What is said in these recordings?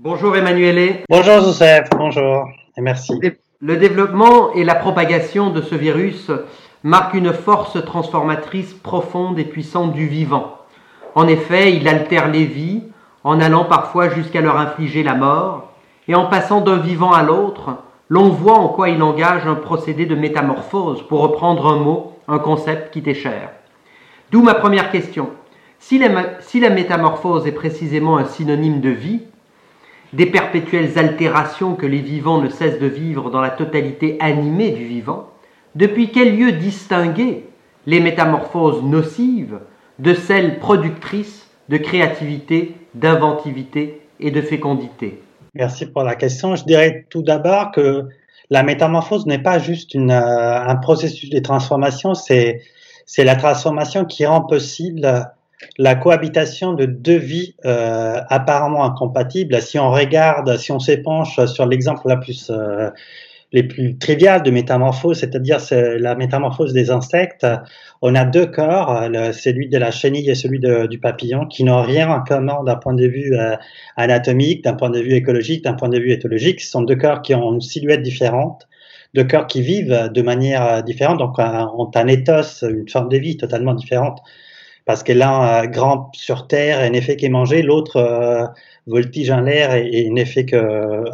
Bonjour Emmanuel. Bonjour Joseph, bonjour et merci. Le développement et la propagation de ce virus marquent une force transformatrice profonde et puissante du vivant. En effet, il altère les vies en allant parfois jusqu'à leur infliger la mort, et en passant d'un vivant à l'autre, l'on voit en quoi il engage un procédé de métamorphose, pour reprendre un mot, un concept qui t'est cher. D'où ma première question. Si la, si la métamorphose est précisément un synonyme de vie, des perpétuelles altérations que les vivants ne cessent de vivre dans la totalité animée du vivant, depuis quel lieu distinguer les métamorphoses nocives de celles productrices de créativité, d'inventivité et de fécondité? Merci pour la question. Je dirais tout d'abord que la métamorphose n'est pas juste euh, un processus de transformation, c'est la transformation qui rend possible la cohabitation de deux vies euh, apparemment incompatibles. Si on regarde, si on s'épanche sur l'exemple la plus euh, les plus triviales de métamorphose, c'est-à-dire la métamorphose des insectes, on a deux corps, celui de la chenille et celui du papillon, qui n'ont rien en commun d'un point de vue euh, anatomique, d'un point de vue écologique, d'un point de vue éthologique. Ce sont deux corps qui ont une silhouette différente, deux corps qui vivent de manière euh, différente, donc ont un ethos, une forme de vie totalement différente, parce que l'un grand sur terre et n'effet qu'est mangé, l'autre euh, voltige en l'air et, et n'effet que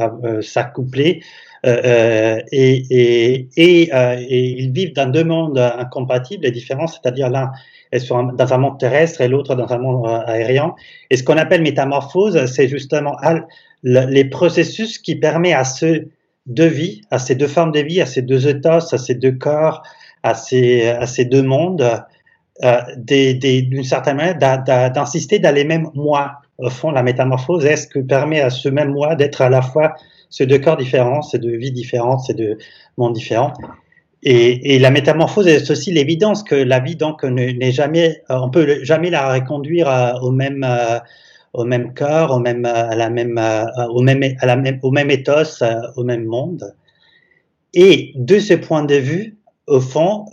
s'accoupler. Euh, euh, et, euh, et, ils vivent dans deux mondes incompatibles et différents, c'est-à-dire l'un est dans un monde terrestre et l'autre dans un monde aérien. Et ce qu'on appelle métamorphose, c'est justement les processus qui permettent à ces deux vies, à ces deux formes de vie, à ces deux ethos, à ces deux corps, à ces deux mondes, euh, d'une certaine manière, d'insister dans les mêmes moi. Au fond, la métamorphose est ce que permet à ce même moi d'être à la fois ces deux corps différents, ces deux vies différentes, ces deux mondes différents? Et, la métamorphose est aussi l'évidence que la vie donc n'est jamais, euh, on peut jamais la reconduire euh, au même euh, au même corps, au même à la même au même même au même ethos, au même monde. Et de ce point de vue, au fond,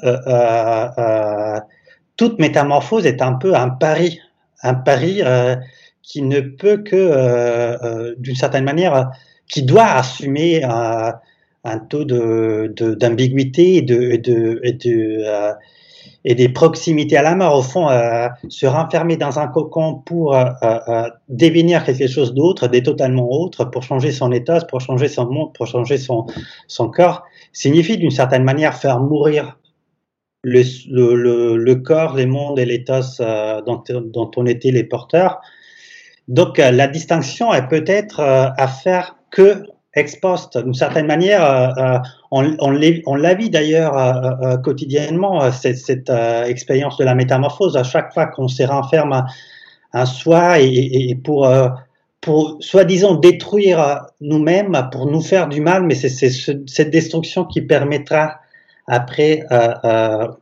toute métamorphose est un peu un pari, un pari qui ne peut que, d'une certaine manière, qui doit assumer un, taux d'ambiguïté de, et, de, et, de, euh, des proximités à la mort. Au fond, euh, se renfermer dans un cocon pour euh, euh devenir quelque chose d'autre, des totalement autre, pour changer son état, pour changer son monde, pour changer son, son corps, signifie d'une certaine manière faire mourir le, le, le, corps, les mondes et l'éthos dont, dont on était les porteurs. Donc la distinction est peut-être à faire que ex post, d'une certaine manière, euh, euh on, on, la vit d'ailleurs euh, euh, quotidiennement, cette, cette expérience de la métamorphose, à chaque fois qu'on se renferme un soi et, et pour, pour soi-disant détruire nous-mêmes, pour nous faire du mal, mais c'est cette destruction qui permettra après,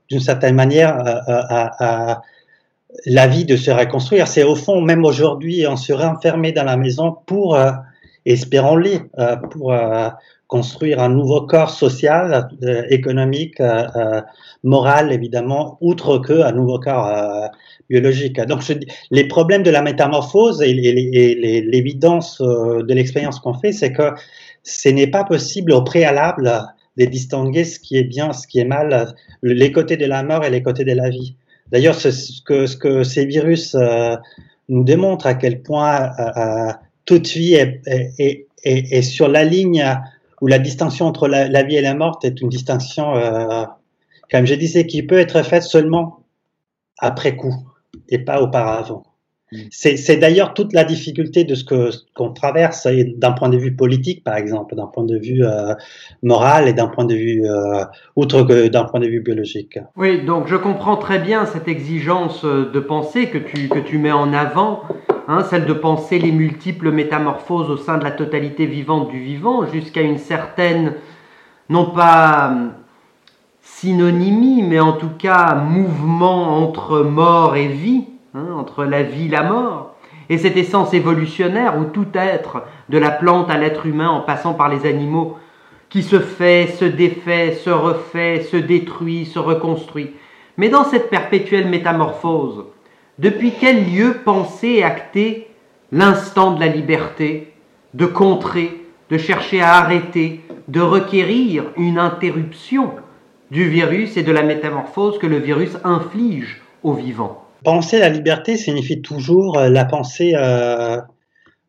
d'une certaine manière, à, à la vie de se reconstruire. C'est au fond, même aujourd'hui, on se renfermé dans la maison pour espérons-le, euh, pour euh, construire un nouveau corps social, euh, économique, moral, évidemment, outre que un nouveau corps biologique. Donc, les problèmes de la métamorphose et, l'évidence de l'expérience qu'on fait, c'est que ce n'est pas possible au préalable distinguer ce qui est bien, ce qui est mal, les côtés de la mort et les côtés de la vie. D'ailleurs, ce que, ce que ces virus nous démontrent à quel point toute vie est, sur la ligne où la distinction entre la, vie et la mort est une distinction, euh, comme je disais, qui peut être faite seulement après coup et pas auparavant. Mm. C'est d'ailleurs toute la difficulté de ce que qu'on traverse d'un point de vue politique, par exemple, d'un point de vue euh, moral et d'un point de vue euh, outre que d'un point de vue biologique. Oui, donc je comprends très bien cette exigence de pensée que tu que tu mets en avant Hein, celle de penser les multiples métamorphoses au sein de la totalité vivante du vivant, jusqu'à une certaine, non pas synonymie, mais en tout cas mouvement entre mort et vie, hein, entre la vie et la mort, et cette essence évolutionnaire où tout être, de la plante à l'être humain en passant par les animaux, qui se fait, se défait, se refait, se détruit, se reconstruit. Mais dans cette perpétuelle métamorphose, depuis quel lieu penser et acter l'instant de la liberté, de contrer, de chercher à arrêter, de requérir une interruption du virus et de la métamorphose que le virus inflige aux vivants. Penser la liberté signifie toujours euh, la pensée euh,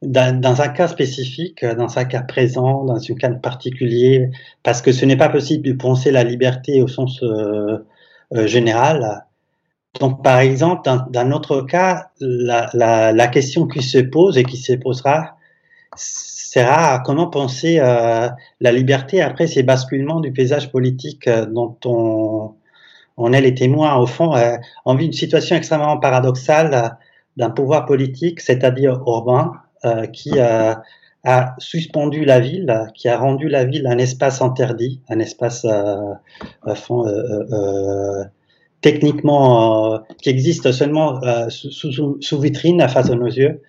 dans, un cas spécifique, dans un cas présent, dans un cas particulier, parce que ce n'est pas possible de penser la liberté au sens euh, général. Donc, par exemple, dans, notre cas, la, la, question qui se pose et qui se posera sera comment penser la liberté après ces basculements du paysage politique dont on, on est les témoins, au fond, euh, on vit une situation extrêmement paradoxale euh, d'un pouvoir politique, c'est-à-dire urbain, euh, qui a suspendu la ville, qui a rendu la ville un espace interdit, un espace techniquement qui existe seulement sous, vitrine face à nos yeux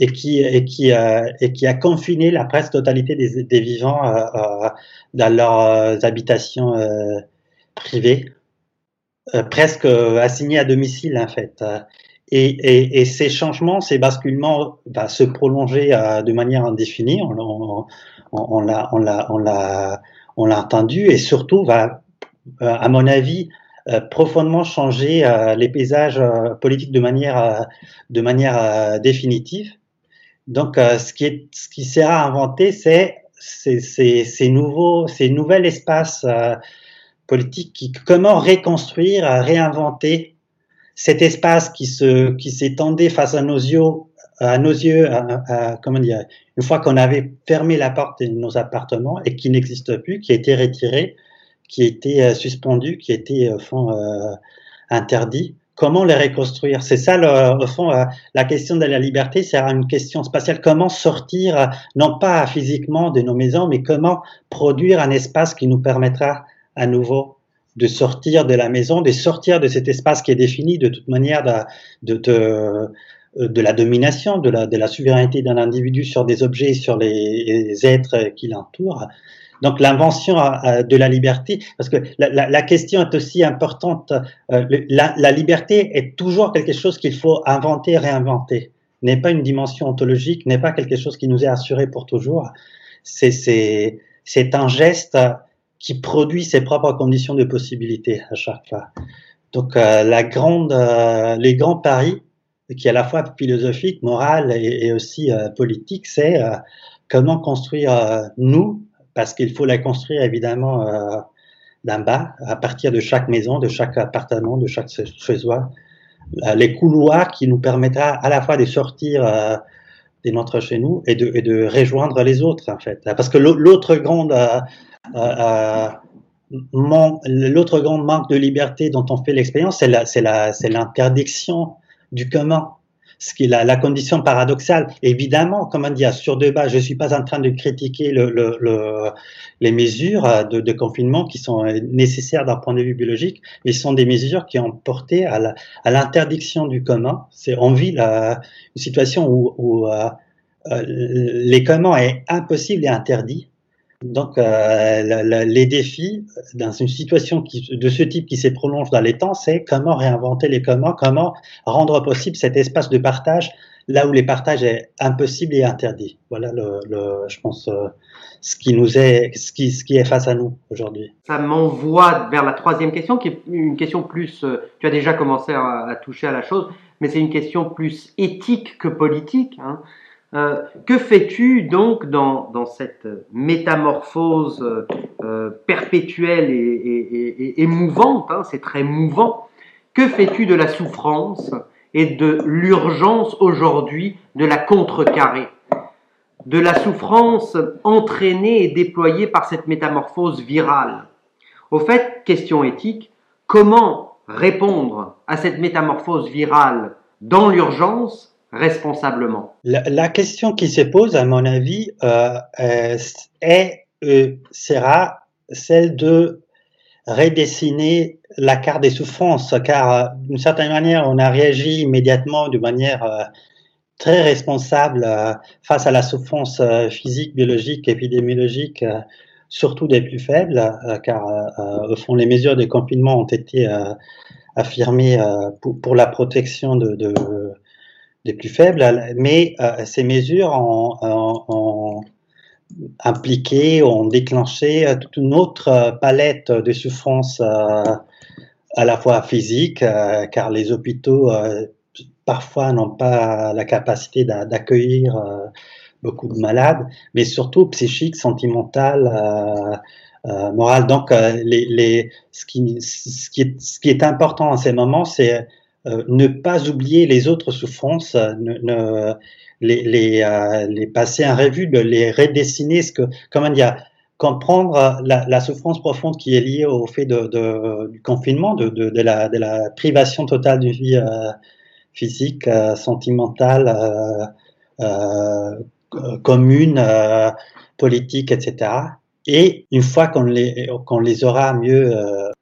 et qui, a confiné la presque totalité des vivants dans leurs habitations privées. Euh, presque euh, assigné à domicile en fait. Et, et, et, ces changements, ces basculements vont se prolonger euh, de manière indéfinie. On, l'a, on l'a, on l'a, on l'a entendu et surtout va, à mon avis, profondément changer les paysages politiques de manière, de manière définitive. Donc, ce qui est, ce qui sera inventé, c'est ces, ces, ces nouveaux, ces nouvelles espaces politique comment reconstruire, réinventer cet espace qui s'étendait face à nos yeux, à nos yeux, comment dire, une fois qu'on avait fermé la porte de nos appartements et qui n'existe plus, qui a été retiré, qui a été euh, suspendu, qui a été fond euh, interdit. Comment les reconstruire? C'est ça, au fond, euh, la question de la liberté, c'est une question spatiale. Comment sortir, non pas physiquement de nos maisons, mais comment produire un espace qui nous permettra à nouveau de sortir de la maison, de sortir de cet espace qui est défini de toute manière de, de, euh, la domination, de la, de la souveraineté d'un individu sur des objets, sur les, êtres qui l'entourent. Donc l'invention de la liberté, parce que la, la, question est aussi importante, euh, la, la, liberté est toujours quelque chose qu'il faut inventer, réinventer, n'est pas une dimension ontologique, n'est pas quelque chose qui nous est assuré pour toujours. C'est un geste qui produit ses propres conditions de possibilité à chaque fois. Donc euh, la grande, euh, les grands paris, qui est à la fois philosophique, moral et, aussi euh, politique, c'est comment construire nous, parce qu'il faut la construire évidemment d'en bas, à partir de chaque maison, de chaque appartement, de chaque chez soi, les couloirs qui nous permettra à la fois de sortir de notre chez nous et de, et de rejoindre les autres en fait. Parce que l'autre grande l'autre grand manque de liberté dont on fait l'expérience, c'est l'interdiction du comment ce qui est la, condition paradoxale. Évidemment, comme on dit, sur deux bas, je ne suis pas en train de critiquer le, les mesures de, confinement qui sont nécessaires d'un point de vue biologique, mais ce sont des mesures qui ont porté à l'interdiction du commun. C'est on vit une situation où, euh, les comment est impossible et interdit donc, euh, les défis dans une situation qui, de ce type qui se prolonge dans les temps, c'est comment réinventer les comment, comment rendre possible cet espace de partage là où les partages est impossible et interdit. Voilà, le, le je pense, euh, ce qui nous est, ce qui, ce qui est face à nous aujourd'hui. Ça m'envoie vers la troisième question, qui est une question plus. Euh, tu as déjà commencé à, à toucher à la chose, mais c'est une question plus éthique que politique. Hein. Euh, que fais-tu donc dans, cette métamorphose euh, perpétuelle et, et, hein, C'est très mouvant. Que fais-tu de la souffrance et de l'urgence aujourd'hui de la contrecarrer? De la souffrance entraînée et déployée par cette métamorphose virale. Au fait, question éthique, comment répondre à cette métamorphose virale dans l'urgence responsablement. La, question qui se pose, à mon avis, euh, est, euh, sera celle de redessiner la carte des souffrances, car euh, d'une certaine manière, on a réagi immédiatement de manière très responsable face à la souffrance physique, biologique, épidémiologique, surtout des plus faibles, car au fond, les mesures de confinement ont été affirmées pour, la protection de des plus faibles, mais euh, ces mesures ont, impliqué, ont déclenché toute une autre palette de souffrances à la fois physiques, car les hôpitaux parfois n'ont pas la capacité d'accueillir beaucoup de malades, mais surtout psychiques, sentimentales, euh, morale. Donc, euh, les, les, ce, qui, ce, qui est, ce qui est important en ces moments, c'est euh, ne pas oublier les autres souffrances, ne, ne les, passer en revue, de les redessiner, ce que, comment dire, comprendre la, la, souffrance profonde qui est liée au fait de, du confinement, de, la, privation totale d'une vie euh, physique, euh, sentimentale, euh, commune, politique, etc. Et une fois qu'on les aura mieux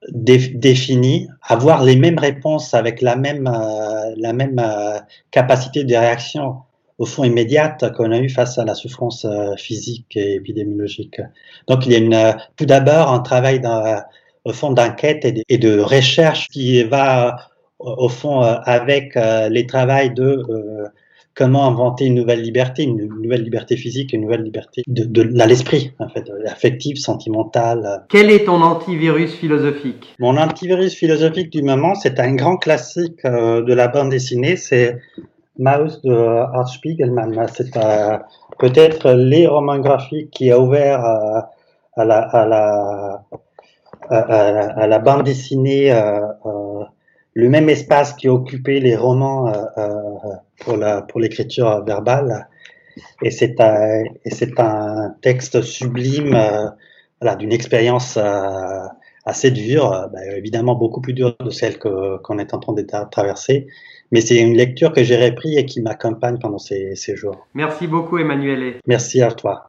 euh, définis, avoir les mêmes réponses avec la même, euh, la même euh, capacité de réaction au fond immédiate qu'on a eu face à la souffrance euh, physique et épidémiologique. Donc il y a une, tout d'abord un travail au fond d'enquête et, et, de recherche qui va au fond avec les travails de comment inventer une nouvelle liberté, une nouvelle liberté physique, une nouvelle liberté de, de, l'esprit, en fait, affective, sentimentale. Quel est ton antivirus philosophique? Mon antivirus philosophique du moment, c'est un grand classique euh, de la bande dessinée, c'est Maus de Art Spiegelman. C'est euh, peut-être les romans graphiques qui a ouvert euh, à, la, à, la, à, à, la, bande dessinée euh, euh, le même espace qui occupait les romans euh, euh, pour la pour l'écriture verbale. Et c'est un et c'est un texte sublime, euh, voilà, d'une expérience assez dure, bah, évidemment beaucoup plus dure de celle que qu'on est en train de traverser. Mais c'est une lecture que j'ai repris et qui m'accompagne pendant ces, ces jours. Merci beaucoup, Emmanuel. Merci à toi.